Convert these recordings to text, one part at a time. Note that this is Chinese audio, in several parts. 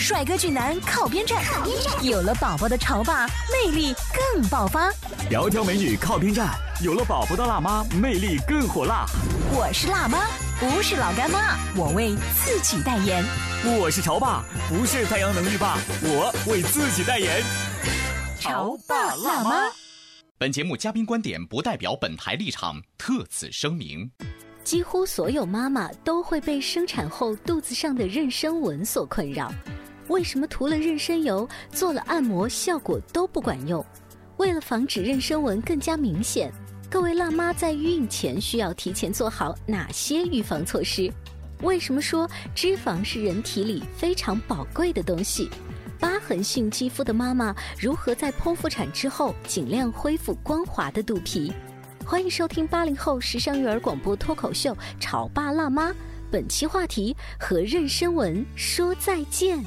帅哥俊男靠边站，有了宝宝的潮爸魅力更爆发。窈窕美女靠边站，有了宝宝的辣妈魅力更火辣。我是辣妈，不是老干妈，我为自己代言。我是潮爸，不是太阳能浴霸，我为自己代言。潮爸辣妈。本节目嘉宾观点不代表本台立场，特此声明。几乎所有妈妈都会被生产后肚子上的妊娠纹所困扰。为什么涂了妊娠油、做了按摩效果都不管用？为了防止妊娠纹更加明显，各位辣妈在孕前需要提前做好哪些预防措施？为什么说脂肪是人体里非常宝贵的东西？疤痕性肌肤的妈妈如何在剖腹产之后尽量恢复光滑的肚皮？欢迎收听八零后时尚育儿广播脱口秀《潮爸辣妈》，本期话题和妊娠纹说再见。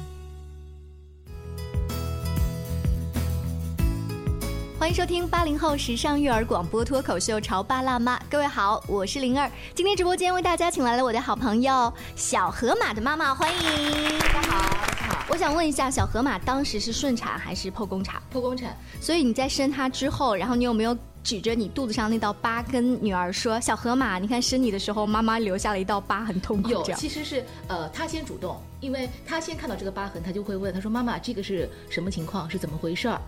欢迎收听八零后时尚育儿广播脱口秀《潮爸辣妈》，各位好，我是灵儿。今天直播间为大家请来了我的好朋友小河马的妈妈，欢迎大家好，大家好。我想问一下，小河马当时是顺产还是剖宫产？剖宫产。所以你在生他之后，然后你有没有指着你肚子上那道疤跟女儿说：“小河马，你看生你的时候，妈妈留下了一道疤，很痛苦。”有，其实是呃，他先主动，因为他先看到这个疤痕，他就会问他说：“妈妈，这个是什么情况？是怎么回事儿？”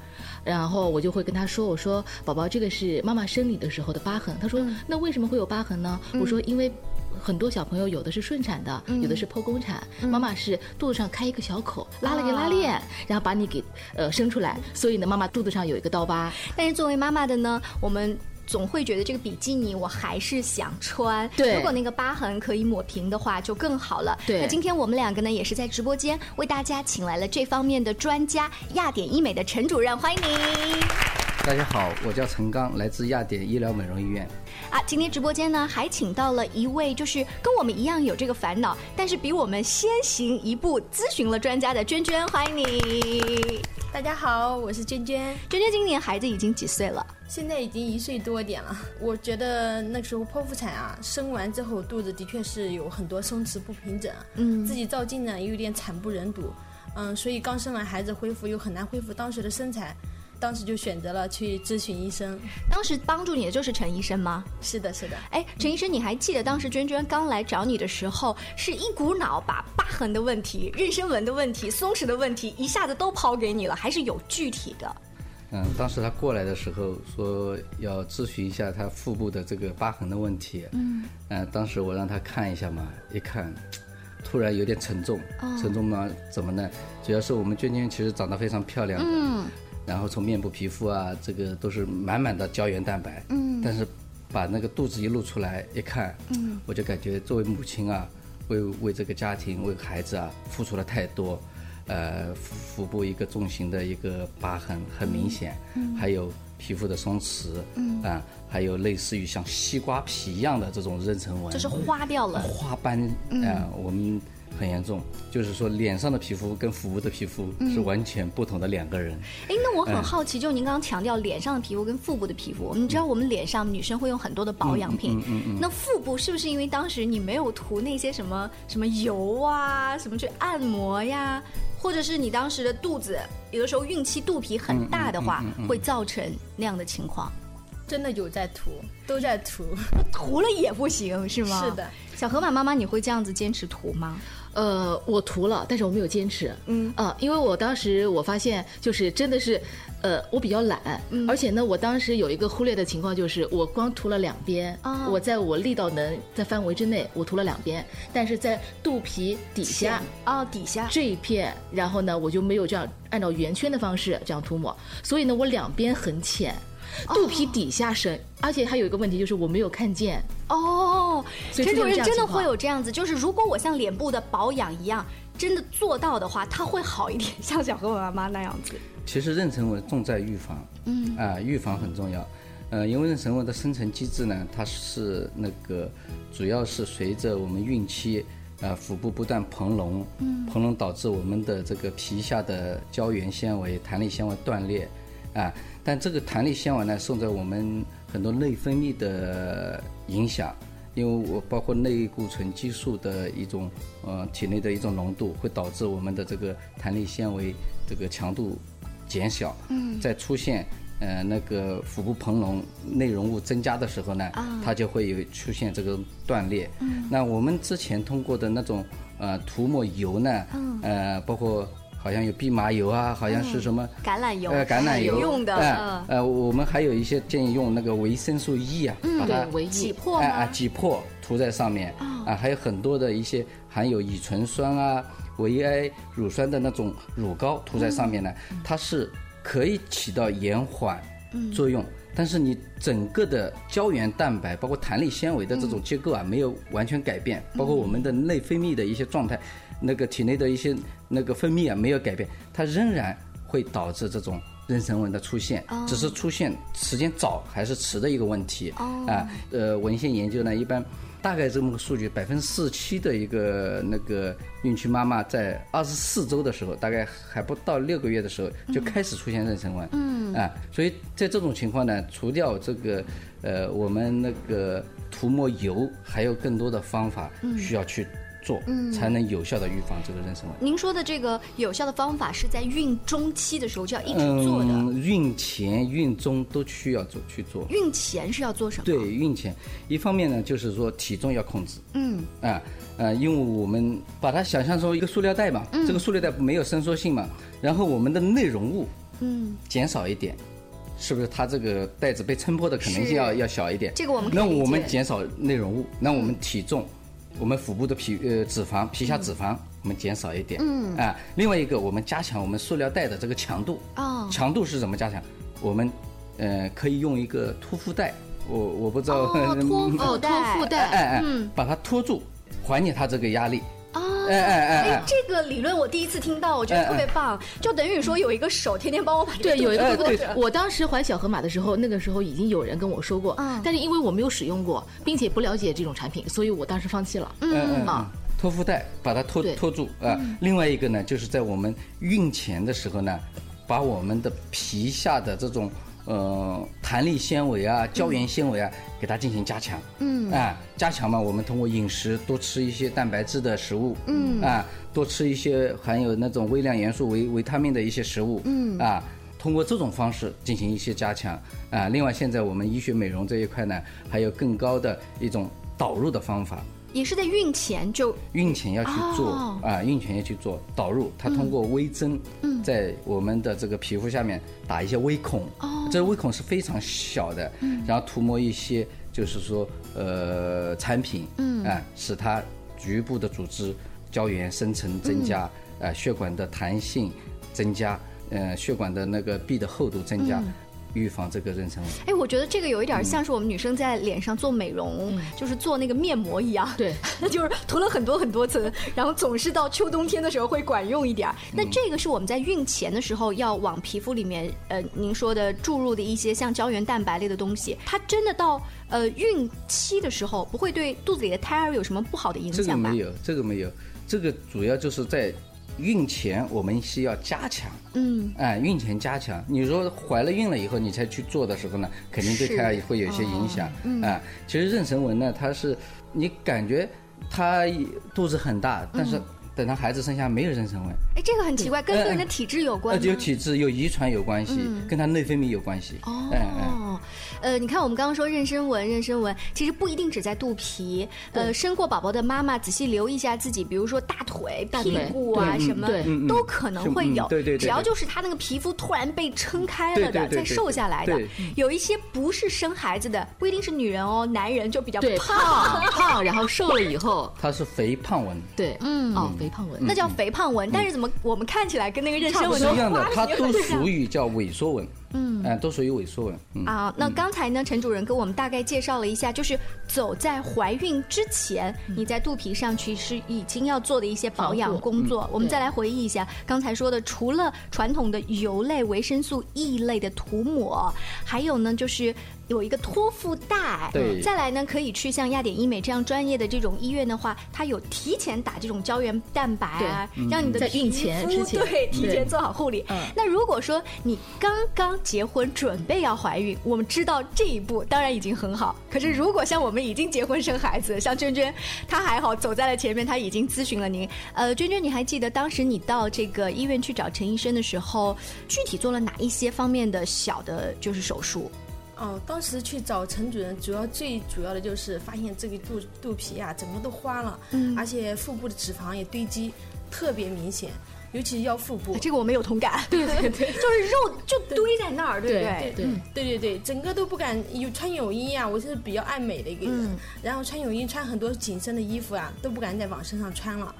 然后我就会跟他说：“我说宝宝，这个是妈妈生你的时候的疤痕。”他说：“那为什么会有疤痕呢？”我说：“因为很多小朋友有的是顺产的，有的是剖宫产，妈妈是肚子上开一个小口，拉了个拉链，然后把你给呃生出来，所以呢，妈妈肚子上有一个刀疤。但是作为妈妈的呢，我们。总会觉得这个比基尼我还是想穿。对，如果那个疤痕可以抹平的话，就更好了。对，那今天我们两个呢，也是在直播间为大家请来了这方面的专家，亚典医美的陈主任，欢迎您。大家好，我叫陈刚，来自亚典医疗美容医院。啊，今天直播间呢，还请到了一位就是跟我们一样有这个烦恼，但是比我们先行一步咨询了专家的娟娟，欢迎你。大家好，我是娟娟。娟娟今年孩子已经几岁了？现在已经一岁多点了。我觉得那时候剖腹产啊，生完之后肚子的确是有很多松弛不平整，嗯，自己照镜呢也有点惨不忍睹，嗯，所以刚生完孩子恢复又很难恢复当时的身材。当时就选择了去咨询医生。当时帮助你的就是陈医生吗？是的，是的。哎，陈医生，你还记得当时娟娟刚来找你的时候，是一股脑把疤痕的问题、妊娠纹的问题、松弛的问题一下子都抛给你了，还是有具体的？嗯，当时他过来的时候说要咨询一下他腹部的这个疤痕的问题。嗯。呃，当时我让他看一下嘛，一看，突然有点沉重。哦。沉重呢？怎么呢？主要是我们娟娟其实长得非常漂亮。嗯。然后从面部皮肤啊，这个都是满满的胶原蛋白。嗯。但是，把那个肚子一露出来一看，嗯，我就感觉作为母亲啊，为为这个家庭为孩子啊付出了太多，呃，腹部一个重型的一个疤痕很明显，嗯，还有皮肤的松弛，嗯。啊，还有类似于像西瓜皮一样的这种妊娠纹，就是花掉了，花斑啊，我们。很严重，就是说脸上的皮肤跟腹部的皮肤是完全不同的两个人。哎，那我很好奇，就您刚刚强调脸上的皮肤跟腹部的皮肤，你知道我们脸上女生会用很多的保养品，那腹部是不是因为当时你没有涂那些什么什么油啊，什么去按摩呀，或者是你当时的肚子有的时候孕期肚皮很大的话，会造成那样的情况？真的有在涂，都在涂，涂了也不行是吗？是的。小河马妈妈，你会这样子坚持涂吗？呃，我涂了，但是我没有坚持。嗯啊，因为我当时我发现，就是真的是，呃，我比较懒，而且呢，我当时有一个忽略的情况，就是我光涂了两边。啊，我在我力道能在范围之内，我涂了两边，但是在肚皮底下啊底下这一片，然后呢，我就没有这样按照圆圈的方式这样涂抹，所以呢，我两边很浅。肚皮底下深，而且还有一个问题就是我没有看见哦。陈主任真的会有这样子，就是如果我像脸部的保养一样，真的做到的话，它会好一点，像小何妈妈那样子。其实妊娠纹重在预防，嗯啊，预防很重要。呃，因为妊娠纹的生成机制呢，它是那个主要是随着我们孕期，呃，腹部不断膨隆，嗯，膨隆导致我们的这个皮下的胶原纤维、弹力纤维断裂，啊。但这个弹力纤维呢，受着我们很多内分泌的影响，因为我包括内固醇激素的一种呃体内的一种浓度，会导致我们的这个弹力纤维这个强度减小。嗯，在出现呃那个腹部膨隆、内容物增加的时候呢，它就会有出现这个断裂。嗯，那我们之前通过的那种呃涂抹油呢，嗯呃包括。好像有蓖麻油啊，好像是什么橄榄油，呃，橄榄油用的，呃，我们还有一些建议用那个维生素 E 啊，把它挤破，啊啊，挤破涂在上面，啊，还有很多的一些含有乙醇酸啊、维 A 乳酸的那种乳膏涂在上面呢，它是可以起到延缓作用，但是你整个的胶原蛋白包括弹力纤维的这种结构啊，没有完全改变，包括我们的内分泌的一些状态。那个体内的一些那个分泌啊没有改变，它仍然会导致这种妊娠纹的出现，只是出现时间早还是迟的一个问题。啊，呃，文献研究呢，一般大概这么个数据，百分之四十七的一个那个孕期妈妈在二十四周的时候，大概还不到六个月的时候就开始出现妊娠纹。嗯，啊，所以在这种情况呢，除掉这个呃我们那个涂抹油，还有更多的方法需要去。做，才能有效的预防这个妊娠纹。您说的这个有效的方法是在孕中期的时候就要一直做的。嗯，孕前、孕中都需要做去做。孕前是要做什么？对，孕前一方面呢，就是说体重要控制。嗯，啊，呃，因为我们把它想象成一个塑料袋嘛，这个塑料袋没有伸缩性嘛，然后我们的内容物，嗯，减少一点，是不是？它这个袋子被撑破的可能性要要小一点。这个我们那我们减少内容物，那我们体重。我们腹部的皮呃脂肪皮下脂肪我们减少一点，嗯。啊，另外一个我们加强我们塑料袋的这个强度，哦，强度是怎么加强？我们呃可以用一个托腹带，我我不知道托腹带，托腹 带，哎哎，把它托住，缓解它这个压力。哎哎哎！哎，这个理论我第一次听到，我觉得特别棒。就等于说有一个手天天帮我把对有一个对。我当时怀小河马的时候，那个时候已经有人跟我说过，但是因为我没有使用过，并且不了解这种产品，所以我当时放弃了。嗯嗯啊，托腹带把它托托住啊。另外一个呢，就是在我们孕前的时候呢，把我们的皮下的这种。呃，弹力纤维啊，胶原纤维啊，给它进行加强。嗯，啊，加强嘛，我们通过饮食多吃一些蛋白质的食物。嗯，啊，多吃一些含有那种微量元素、维维他命的一些食物。嗯，啊，通过这种方式进行一些加强。啊，另外现在我们医学美容这一块呢，还有更高的一种导入的方法。也是在孕前就孕前要去做啊，孕前要去做导入，它通过微针在我们的这个皮肤下面打一些微孔，这微孔是非常小的，然后涂抹一些就是说呃产品，啊，使它局部的组织胶原生成增加，呃，血管的弹性增加，呃，血管的那个壁的厚度增加。预防这个妊娠纹。哎，我觉得这个有一点像是我们女生在脸上做美容，就是做那个面膜一样。对，就是涂了很多很多层，然后总是到秋冬天的时候会管用一点。那这个是我们在孕前的时候要往皮肤里面，呃，您说的注入的一些像胶原蛋白类的东西，它真的到呃孕期的时候不会对肚子里的胎儿有什么不好的影响吗？这个没有，这个没有，这个主要就是在。孕前我们是要加强，嗯，哎，孕前加强。你说怀了孕了以后你才去做的时候呢，肯定对胎儿会有一些影响，啊。其实妊娠纹呢，它是你感觉它肚子很大，但是等到孩子生下没有妊娠纹。哎，这个很奇怪，跟个人的体质有关。有体质，有遗传有关系，跟他内分泌有关系。哦。哦，呃，你看我们刚刚说妊娠纹，妊娠纹其实不一定只在肚皮。呃，生过宝宝的妈妈仔细留意一下自己，比如说大腿、屁股啊什么，都可能会有。对对。只要就是他那个皮肤突然被撑开了的，再瘦下来的，有一些不是生孩子的，不一定是女人哦，男人就比较胖胖，然后瘦了以后，他是肥胖纹。对，嗯，哦，肥胖纹，那叫肥胖纹。但是怎么我们看起来跟那个妊娠纹一样的，它都属于叫萎缩纹。嗯，哎，都属于萎缩纹。啊，那刚才呢，陈主任跟我们大概介绍了一下，就是走在怀孕之前，你在肚皮上其实已经要做的一些保养工作。我们再来回忆一下刚才说的，除了传统的油类、维生素 E 类的涂抹，还有呢，就是。有一个托腹带，对，再来呢，可以去像亚典医美这样专业的这种医院的话，它有提前打这种胶原蛋白啊，让你的孕前之前对提前做好护理。那如果说你刚刚结婚准备要怀孕，我们知道这一步当然已经很好。可是如果像我们已经结婚生孩子，像娟娟她还好走在了前面，她已经咨询了您。呃，娟娟，你还记得当时你到这个医院去找陈医生的时候，具体做了哪一些方面的小的，就是手术？哦，当时去找陈主任，主要最主要的就是发现这个肚肚皮呀，整个都花了，嗯，而且腹部的脂肪也堆积特别明显，尤其腰腹部。这个我没有同感，对 对对，就是肉就堆在那儿，对不对？对对对对，整个都不敢有穿泳衣啊，我是比较爱美的一个人，然后穿泳衣穿很多紧身的衣服啊，都不敢再往身上穿了，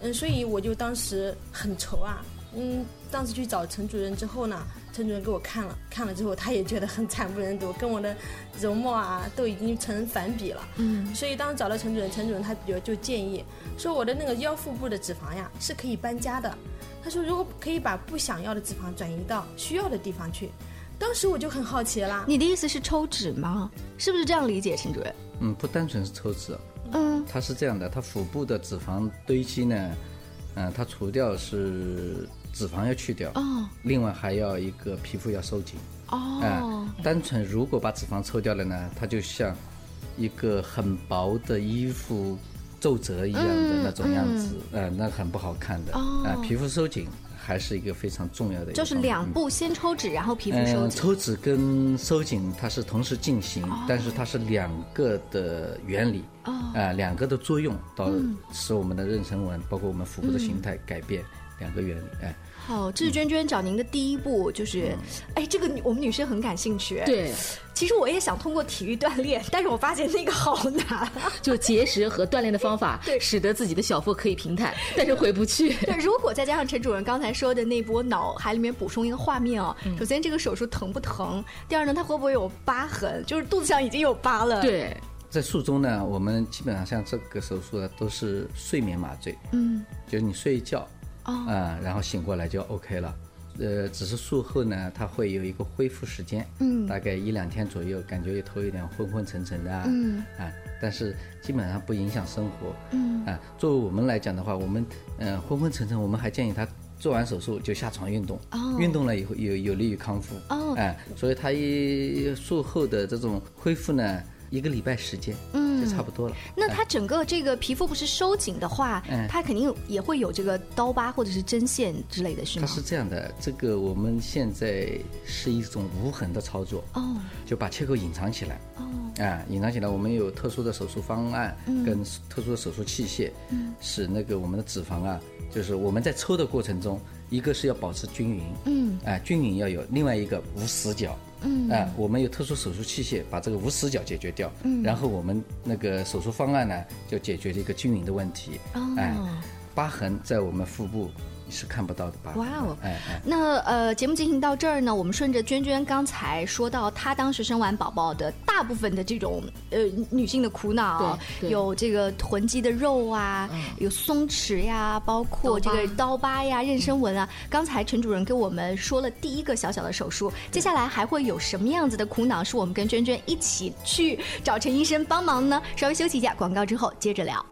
嗯，所以我就当时很愁啊，嗯，当时去找陈主任之后呢。陈主任给我看了，看了之后他也觉得很惨不忍睹，跟我的容貌啊都已经成反比了。嗯，所以当时找到陈主任，陈主任他比较就建议说我的那个腰腹部的脂肪呀是可以搬家的。他说如果可以把不想要的脂肪转移到需要的地方去，当时我就很好奇啦。你的意思是抽脂吗？是不是这样理解，陈主任？嗯，不单纯是抽脂。嗯，他是这样的，他腹部的脂肪堆积呢，嗯，它除掉是。脂肪要去掉，哦，另外还要一个皮肤要收紧，哦，哎，单纯如果把脂肪抽掉了呢，它就像一个很薄的衣服皱褶一样的那种样子，呃，那很不好看的，啊，皮肤收紧还是一个非常重要的，就是两步先抽脂，然后皮肤收紧。抽脂跟收紧它是同时进行，但是它是两个的原理，啊，两个的作用到使我们的妊娠纹，包括我们腹部的形态改变。两个原理，哎，好，这是娟娟找您的第一步，就是，哎，这个我们女生很感兴趣，对，其实我也想通过体育锻炼，但是我发现那个好难，就节食和锻炼的方法，对，使得自己的小腹可以平坦，但是回不去。对，如果再加上陈主任刚才说的那波脑海里面补充一个画面哦，首先这个手术疼不疼？第二呢，它会不会有疤痕？就是肚子上已经有疤了。对，在术中呢，我们基本上像这个手术呢，都是睡眠麻醉，嗯，就是你睡一觉。啊，然后醒过来就 OK 了，呃，只是术后呢，它会有一个恢复时间，嗯，大概一两天左右，感觉头有点昏昏沉沉的，嗯，啊，但是基本上不影响生活，嗯，啊，作为我们来讲的话，我们嗯昏昏沉沉，我们还建议他做完手术就下床运动，哦，运动了以后有有利于康复，哦，哎，所以他一术后的这种恢复呢。一个礼拜时间，嗯，就差不多了。那它整个这个皮肤不是收紧的话，嗯，它肯定也会有这个刀疤或者是针线之类的，是吗？它是这样的，这个我们现在是一种无痕的操作，哦，就把切口隐藏起来，哦，啊，隐藏起来，我们有特殊的手术方案跟特殊的手术器械，嗯，使那个我们的脂肪啊，就是我们在抽的过程中，一个是要保持均匀，嗯，啊，均匀要有，另外一个无死角。嗯，哎，我们有特殊手术器械把这个无死角解决掉，嗯，然后我们那个手术方案呢，就解决了一个均匀的问题，哦，哎，疤痕在我们腹部。是看不到的吧？哇哦！哎哎，那呃，节目进行到这儿呢，我们顺着娟娟刚才说到，她当时生完宝宝的大部分的这种呃女性的苦恼，有这个囤积的肉啊，有松弛呀，包括这个刀疤呀、妊娠纹啊。刚才陈主任给我们说了第一个小小的手术，接下来还会有什么样子的苦恼？是我们跟娟娟一起去找陈医生帮忙呢？稍微休息一下，广告之后接着聊。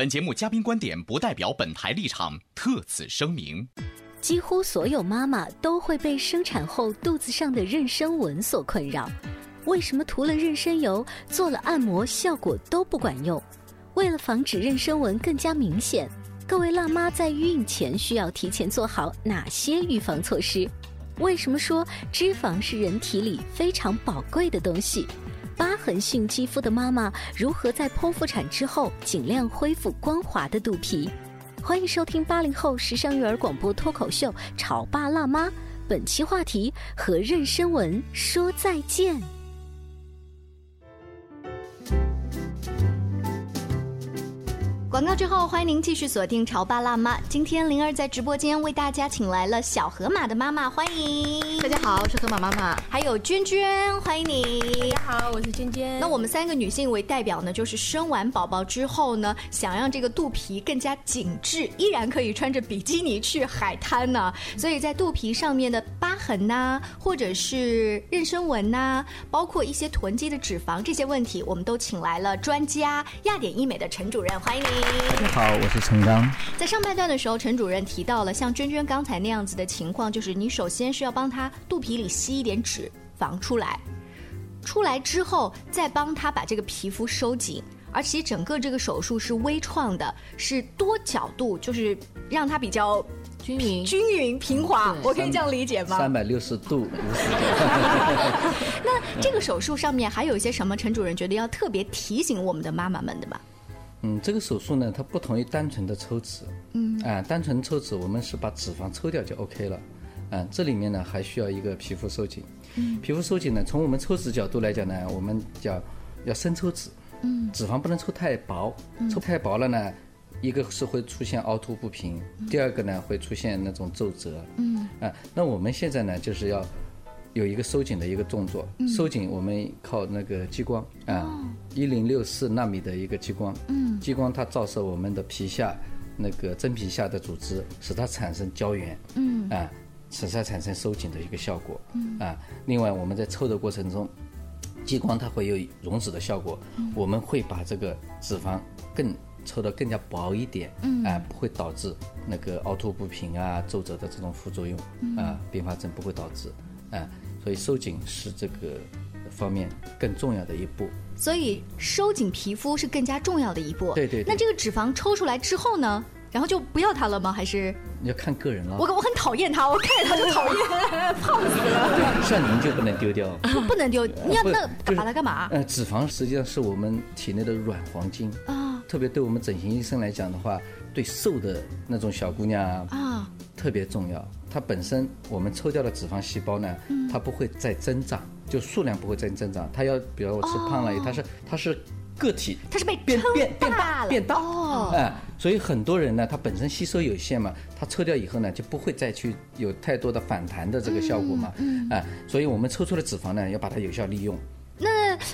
本节目嘉宾观点不代表本台立场，特此声明。几乎所有妈妈都会被生产后肚子上的妊娠纹所困扰，为什么涂了妊娠油、做了按摩效果都不管用？为了防止妊娠纹更加明显，各位辣妈在孕前需要提前做好哪些预防措施？为什么说脂肪是人体里非常宝贵的东西？疤痕性肌肤的妈妈如何在剖腹产之后尽量恢复光滑的肚皮？欢迎收听八零后时尚育儿广播脱口秀《潮爸辣妈》，本期话题和妊娠纹说再见。广告之后，欢迎您继续锁定《潮爸辣妈》。今天灵儿在直播间为大家请来了小河马的妈妈，欢迎大家好，我是河马妈妈，还有娟娟，欢迎你。大家好，我是娟娟。那我们三个女性为代表呢，就是生完宝宝之后呢，想让这个肚皮更加紧致，依然可以穿着比基尼去海滩呢。所以在肚皮上面的疤痕呐，或者是妊娠纹呐，包括一些囤积的脂肪这些问题，我们都请来了专家亚典医美的陈主任，欢迎你。大家好，我是陈刚。在上半段的时候，陈主任提到了像娟娟刚才那样子的情况，就是你首先是要帮她肚皮里吸一点脂肪出来，出来之后再帮她把这个皮肤收紧，而且整个这个手术是微创的，是多角度，就是让它比较均匀、均匀、平滑，我可以这样理解吗？三百六十度。那这个手术上面还有一些什么？陈主任觉得要特别提醒我们的妈妈们的吗？嗯，这个手术呢，它不同于单纯的抽脂。嗯，啊，单纯抽脂，我们是把脂肪抽掉就 OK 了。啊，这里面呢还需要一个皮肤收紧。嗯，皮肤收紧呢，从我们抽脂角度来讲呢，我们叫要深抽脂。嗯，脂肪不能抽太薄，抽太薄了呢，一个是会出现凹凸不平，第二个呢会出现那种皱褶。嗯，啊，那我们现在呢就是要。有一个收紧的一个动作，收紧我们靠那个激光啊，一零六四纳米的一个激光，激光它照射我们的皮下那个真皮下的组织，使它产生胶原，啊，使它产生收紧的一个效果，啊，另外我们在抽的过程中，激光它会有溶脂的效果，我们会把这个脂肪更抽的更加薄一点，嗯。啊，不会导致那个凹凸不平啊、皱褶的这种副作用，啊，并发症不会导致。啊，所以收紧是这个方面更重要的一步。所以收紧皮肤是更加重要的一步。对对。那这个脂肪抽出来之后呢？然后就不要它了吗？还是你？要看个人了。我我很讨厌它，我看见它就讨厌，胖死了。像您就不能丢掉。不 不能丢，你要那把它干嘛？呃，脂肪实际上是我们体内的软黄金啊。特别对我们整形医生来讲的话，对瘦的那种小姑娘啊，特别重要。它本身我们抽掉的脂肪细胞呢，它不会再增长，就数量不会再增长。它要，比如我吃胖了，它是它是个体，它是被变变变大变大哦，哎，所以很多人呢，他本身吸收有限嘛，他抽掉以后呢，就不会再去有太多的反弹的这个效果嘛，嗯，哎，所以我们抽出的脂肪呢，要把它有效利用。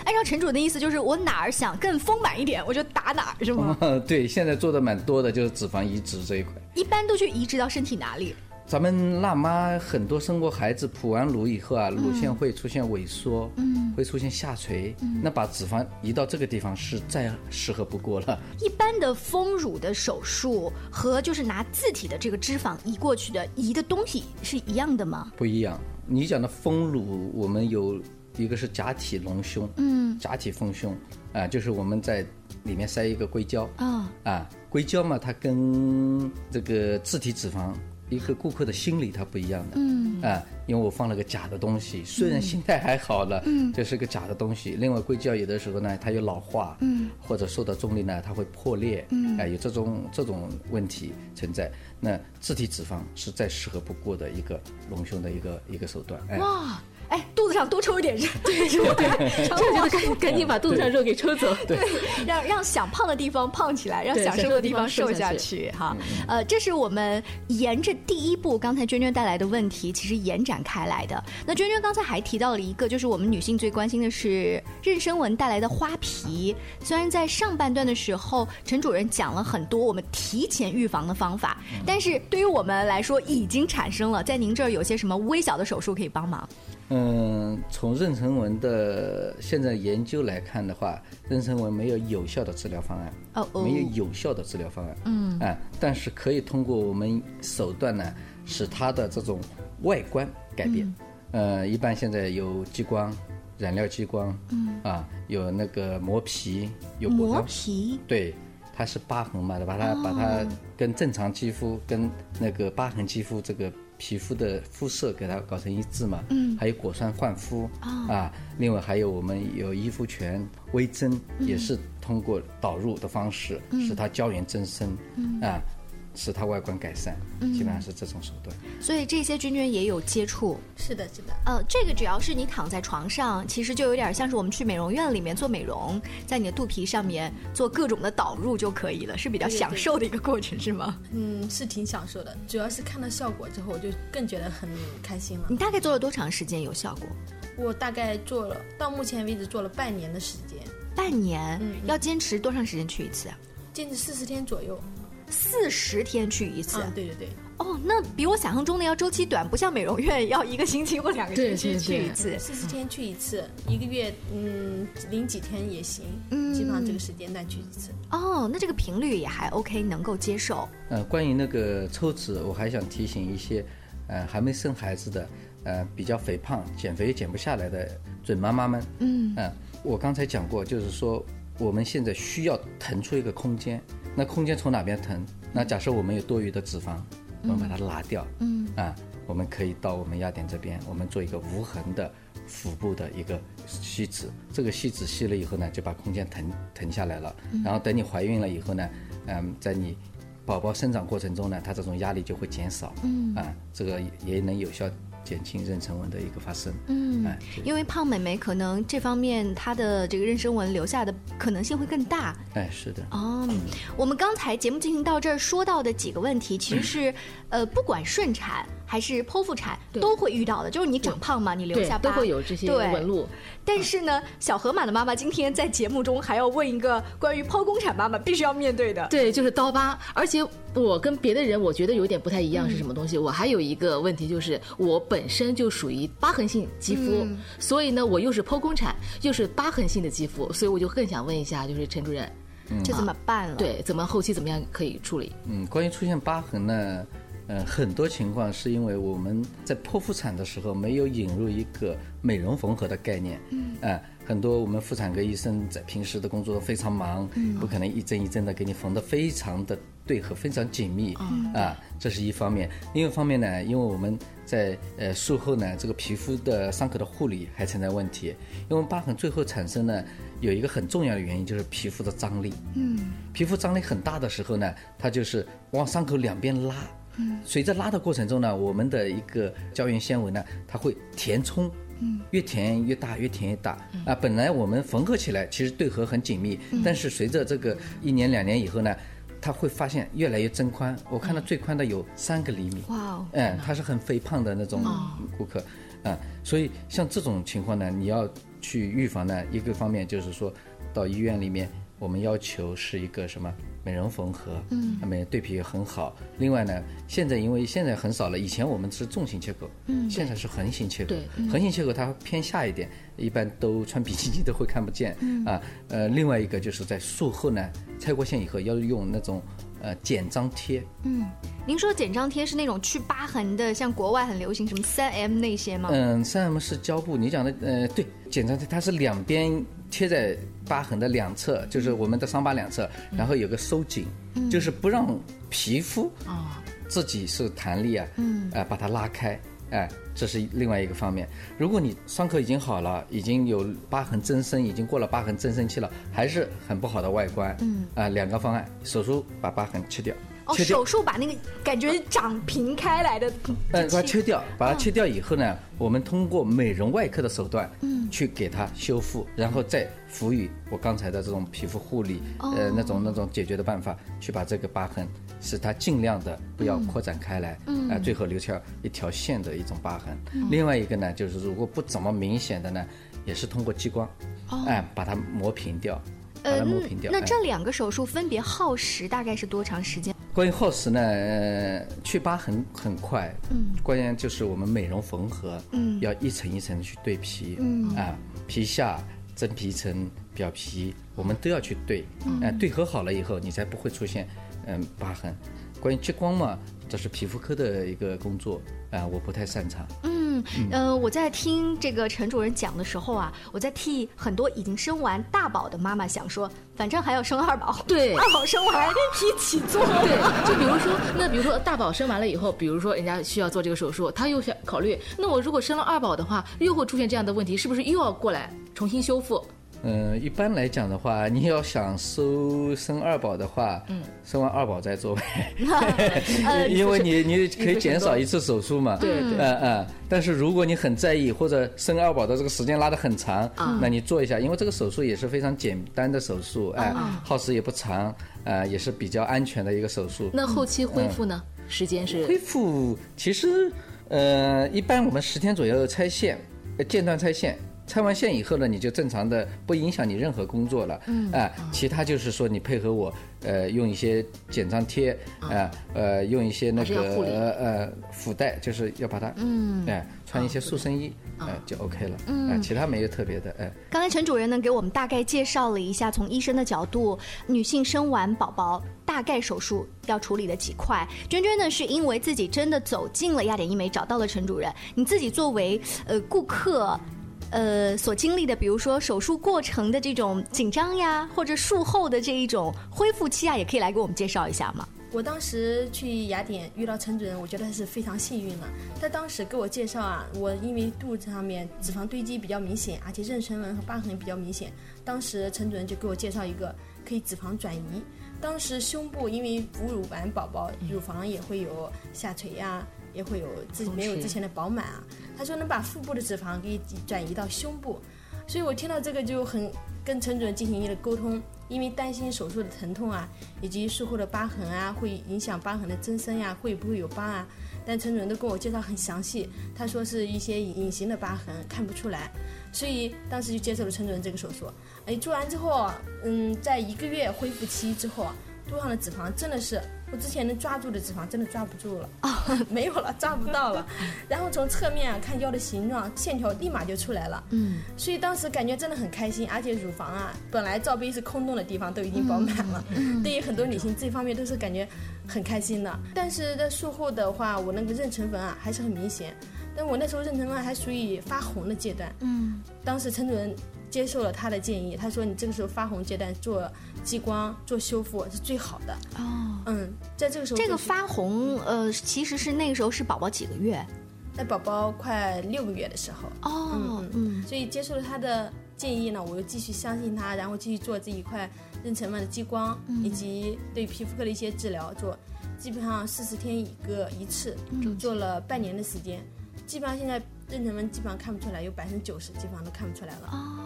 那按照陈主的意思，就是我哪儿想更丰满一点，我就打哪儿，是吗？对，现在做的蛮多的，就是脂肪移植这一块。一般都去移植到身体哪里？咱们辣妈很多生过孩子，哺完乳以后啊，乳腺会出现萎缩，嗯，会出现下垂，嗯，那把脂肪移到这个地方是再适合不过了。一般的丰乳的手术和就是拿自体的这个脂肪移过去的移的东西是一样的吗？不一样。你讲的丰乳，我们有一个是假体隆胸，嗯，假体丰胸，啊，就是我们在里面塞一个硅胶，啊，啊，硅胶嘛，它跟这个自体脂肪。一个顾客的心理它不一样的，嗯啊，因为我放了个假的东西，虽然心态还好了，嗯，这是个假的东西。另外，硅胶有的时候呢，它有老化，嗯，或者受到重力呢，它会破裂，嗯，哎，有这种这种问题存在。那自体脂肪是再适合不过的一个隆胸的一个一个手段。哇，哎，肚子上多抽一点肉，对对对，这 就赶赶紧把肚子上肉给抽走，对，让让想胖的地方胖起来，让想瘦的地方瘦下去，哈，呃，这是我们沿着第一步刚才娟娟带来的问题，其实延展开来的。那娟娟刚才还提到了一个，就是我们女性最关心的是妊娠纹带来的花皮。虽然在上半段的时候，陈主任讲了很多我们提前预防的方法，但是对于我们来说已经产生了，在您这儿有些什么微小的手术可以帮忙？嗯，从妊娠纹的现在研究来看的话，妊娠纹没有有效的治疗方案，哦，没有有效的治疗方案，嗯，啊，但是可以通过我们手段呢，使它的这种外观改变，呃，一般现在有激光、染料激光，嗯，啊，有那个磨皮，有磨皮，对，它是疤痕嘛，把它把它跟正常肌肤跟那个疤痕肌肤这个。皮肤的肤色给它搞成一致嘛，嗯，还有果酸焕肤啊，另外还有我们有依肤泉微针，也是通过导入的方式使它胶原增生啊。使它外观改善，基本上是这种手段。所以这些君君也有接触。是的，是的。呃，这个只要是你躺在床上，其实就有点像是我们去美容院里面做美容，在你的肚皮上面做各种的导入就可以了，是比较享受的一个过程，是吗？嗯，是挺享受的。主要是看到效果之后，我就更觉得很开心了。你大概做了多长时间有效果？我大概做了，到目前为止做了半年的时间。半年？嗯。要坚持多长时间去一次啊？坚持四十天左右。四十天去一次，对对对。哦，那比我想象中的要周期短，不像美容院要一个星期或两个星期去一次。四十天去一次，一个月嗯零几天也行，嗯，基本上这个时间段去一次。哦，那这个频率也还 OK，能够接受。呃，关于那个抽脂，我还想提醒一些，呃，还没生孩子的，呃，比较肥胖、减肥减不下来的准妈妈们，嗯嗯，我刚才讲过，就是说我们现在需要腾出一个空间。那空间从哪边腾？那假设我们有多余的脂肪，我们把它拿掉，嗯啊，我们可以到我们压点这边，我们做一个无痕的腹部的一个吸脂。这个吸脂吸了以后呢，就把空间腾腾下来了。然后等你怀孕了以后呢，嗯，在你宝宝生长过程中呢，它这种压力就会减少，嗯啊，这个也能有效。减轻妊娠纹的一个发生，嗯，哎因为胖美眉可能这方面她的这个妊娠纹留下的可能性会更大，哎，是的，哦，我们刚才节目进行到这儿说到的几个问题，其实是，呃，不管顺产。还是剖腹产都会遇到的，就是你长胖嘛，你留下疤都会有这些纹路。但是呢，小河马的妈妈今天在节目中还要问一个关于剖宫产妈妈必须要面对的，对，就是刀疤。而且我跟别的人我觉得有点不太一样，是什么东西？我还有一个问题就是，我本身就属于疤痕性肌肤，所以呢，我又是剖宫产，又是疤痕性的肌肤，所以我就更想问一下，就是陈主任，这怎么办了？对，怎么后期怎么样可以处理？嗯，关于出现疤痕呢？嗯，很多情况是因为我们在剖腹产的时候没有引入一个美容缝合的概念。嗯，啊，很多我们妇产科医生在平时的工作非常忙，嗯不可能一针一针的给你缝得非常的对合非常紧密。啊，这是一方面。另一方面呢，因为我们在呃术后呢，这个皮肤的伤口的护理还存在问题。因为疤痕最后产生呢，有一个很重要的原因就是皮肤的张力。嗯，皮肤张力很大的时候呢，它就是往伤口两边拉。随着拉的过程中呢，我们的一个胶原纤维呢，它会填充，嗯，越填越大，越填越大。啊，本来我们缝合起来其实对合很紧密，但是随着这个一年两年以后呢，它会发现越来越增宽。我看到最宽的有三个厘米。哇哦！嗯，他是很肥胖的那种顾客，啊，所以像这种情况呢，你要去预防呢，一个方面就是说到医院里面，我们要求是一个什么？美容缝合，嗯，那么对皮也很好。另外呢，现在因为现在很少了，以前我们是纵行切口，嗯，现在是横行切口。对，横行切口它偏下一点，一般都穿比基尼都会看不见。嗯啊，呃，另外一个就是在术后呢，拆过线以后要用那种呃减张贴。嗯，您说减张贴是那种去疤痕的，像国外很流行什么三 M 那些吗？嗯，三 M 是胶布，你讲的呃对，减张贴它是两边。贴在疤痕的两侧，就是我们的伤疤两侧，然后有个收紧，就是不让皮肤啊自己是弹力啊，嗯，哎把它拉开，哎，这是另外一个方面。如果你伤口已经好了，已经有疤痕增生，已经过了疤痕增生期了，还是很不好的外观，嗯，啊，两个方案，手术把疤痕去掉，哦，手术把那个感觉长平开来的，嗯，把它切掉，把它切掉以后呢，我们通过美容外科的手段，嗯，去给它修复，然后再赋予我刚才的这种皮肤护理，呃，那种那种解决的办法，去把这个疤痕使它尽量的不要扩展开来，嗯，啊，最后留下一条线的一种疤痕。另外一个呢，就是如果不怎么明显的呢，也是通过激光，哎，把它磨平掉。把它磨平掉。那这两个手术分别耗时大概是多长时间？关于耗时呢，去疤很很快。嗯。关键就是我们美容缝合，嗯，要一层一层的去对皮，嗯啊，皮下、真皮层、表皮，我们都要去对。嗯。对合好了以后，你才不会出现嗯疤痕。关于激光嘛，这是皮肤科的一个工作，啊，我不太擅长。嗯，呃，我在听这个陈主任讲的时候啊，我在替很多已经生完大宝的妈妈想说，反正还要生二宝，对，二宝生完一起做。对，就比如说，那比如说大宝生完了以后，比如说人家需要做这个手术，他又想考虑，那我如果生了二宝的话，又会出现这样的问题，是不是又要过来重新修复？嗯，一般来讲的话，你要想收生二宝的话，嗯，生完二宝再做呗 因为你你可以减少一次手术嘛，对对，嗯嗯。但是如果你很在意或者生二宝的这个时间拉得很长，那你做一下，因为这个手术也是非常简单的手术，哎，耗时也不长，呃，也是比较安全的一个手术。那后期恢复呢？时间是？恢复其实，呃，一般我们十天左右拆线，间断拆线。拆完线以后呢，你就正常的不影响你任何工作了。嗯，啊，其他就是说你配合我，呃，用一些减张贴，啊，呃，用一些那个呃腹带，就是要把它，嗯，哎，穿一些塑身衣，哎，就 OK 了。嗯，其他没有特别的，哎。刚才陈主任呢给我们大概介绍了一下，从医生的角度，女性生完宝宝大概手术要处理的几块。娟娟呢是因为自己真的走进了亚典医美，找到了陈主任。你自己作为呃顾客。呃，所经历的，比如说手术过程的这种紧张呀，或者术后的这一种恢复期啊，也可以来给我们介绍一下吗？我当时去雅典遇到陈主任，我觉得是非常幸运的。他当时给我介绍啊，我因为肚子上面脂肪堆积比较明显，而且妊娠纹和疤痕比较明显。当时陈主任就给我介绍一个可以脂肪转移。当时胸部因为哺乳完宝宝，乳房也会有下垂呀。也会有自己没有之前的饱满啊。他说能把腹部的脂肪给转移到胸部，所以我听到这个就很跟陈主任进行一个沟通，因为担心手术的疼痛啊，以及术后的疤痕啊，会影响疤痕的增生呀，会不会有疤啊？但陈主任都跟我介绍很详细，他说是一些隐形的疤痕看不出来，所以当时就接受了陈主任这个手术。哎，做完之后，嗯，在一个月恢复期之后，肚上的脂肪真的是。我之前能抓住的脂肪真的抓不住了，没有了，抓不到了。然后从侧面看腰的形状线条立马就出来了，嗯，所以当时感觉真的很开心。而且乳房啊，本来罩杯是空洞的地方都已经饱满了，对于很多女性这方面都是感觉很开心的。但是在术后的话，我那个妊娠纹啊还是很明显，但我那时候妊娠纹还属于发红的阶段，嗯，当时陈主任。接受了他的建议，他说：“你这个时候发红阶段做激光做修复是最好的。”哦，嗯，在这个时候，这个发红，呃，其实是那个时候是宝宝几个月，在宝宝快六个月的时候。哦，嗯，所以接受了他的建议呢，我又继续相信他，然后继续做这一块妊娠纹的激光，以及对皮肤科的一些治疗，做基本上四十天一个一次，就做了半年的时间，基本上现在。妊娠纹基本上看不出来，有百分之九十基本上都看不出来了。哦，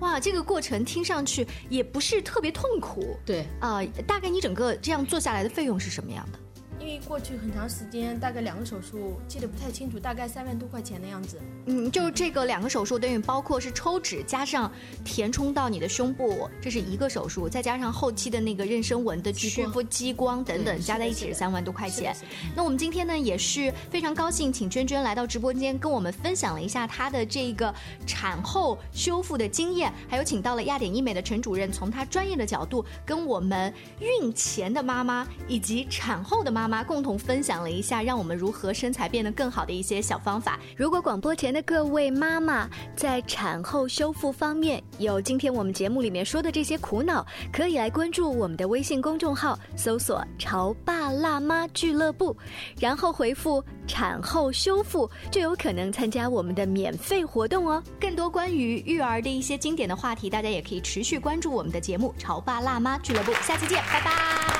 哇，这个过程听上去也不是特别痛苦。对，啊，大概你整个这样做下来的费用是什么样的？因为过去很长时间，大概两个手术，记得不太清楚，大概三万多块钱的样子。嗯，就这个两个手术等于包括是抽脂加上填充到你的胸部，这是一个手术，再加上后期的那个妊娠纹的去复激光等等，加在一起是三万多块钱。那我们今天呢也是非常高兴，请娟娟来到直播间跟我们分享了一下她的这个产后修复的经验，还有请到了亚典医美的陈主任，从他专业的角度跟我们孕前的妈妈以及产后的妈妈。妈共同分享了一下，让我们如何身材变得更好的一些小方法。如果广播前的各位妈妈在产后修复方面有今天我们节目里面说的这些苦恼，可以来关注我们的微信公众号，搜索“潮爸辣妈俱乐部”，然后回复“产后修复”，就有可能参加我们的免费活动哦。更多关于育儿的一些经典的话题，大家也可以持续关注我们的节目“潮爸辣妈俱乐部”。下期见，拜拜。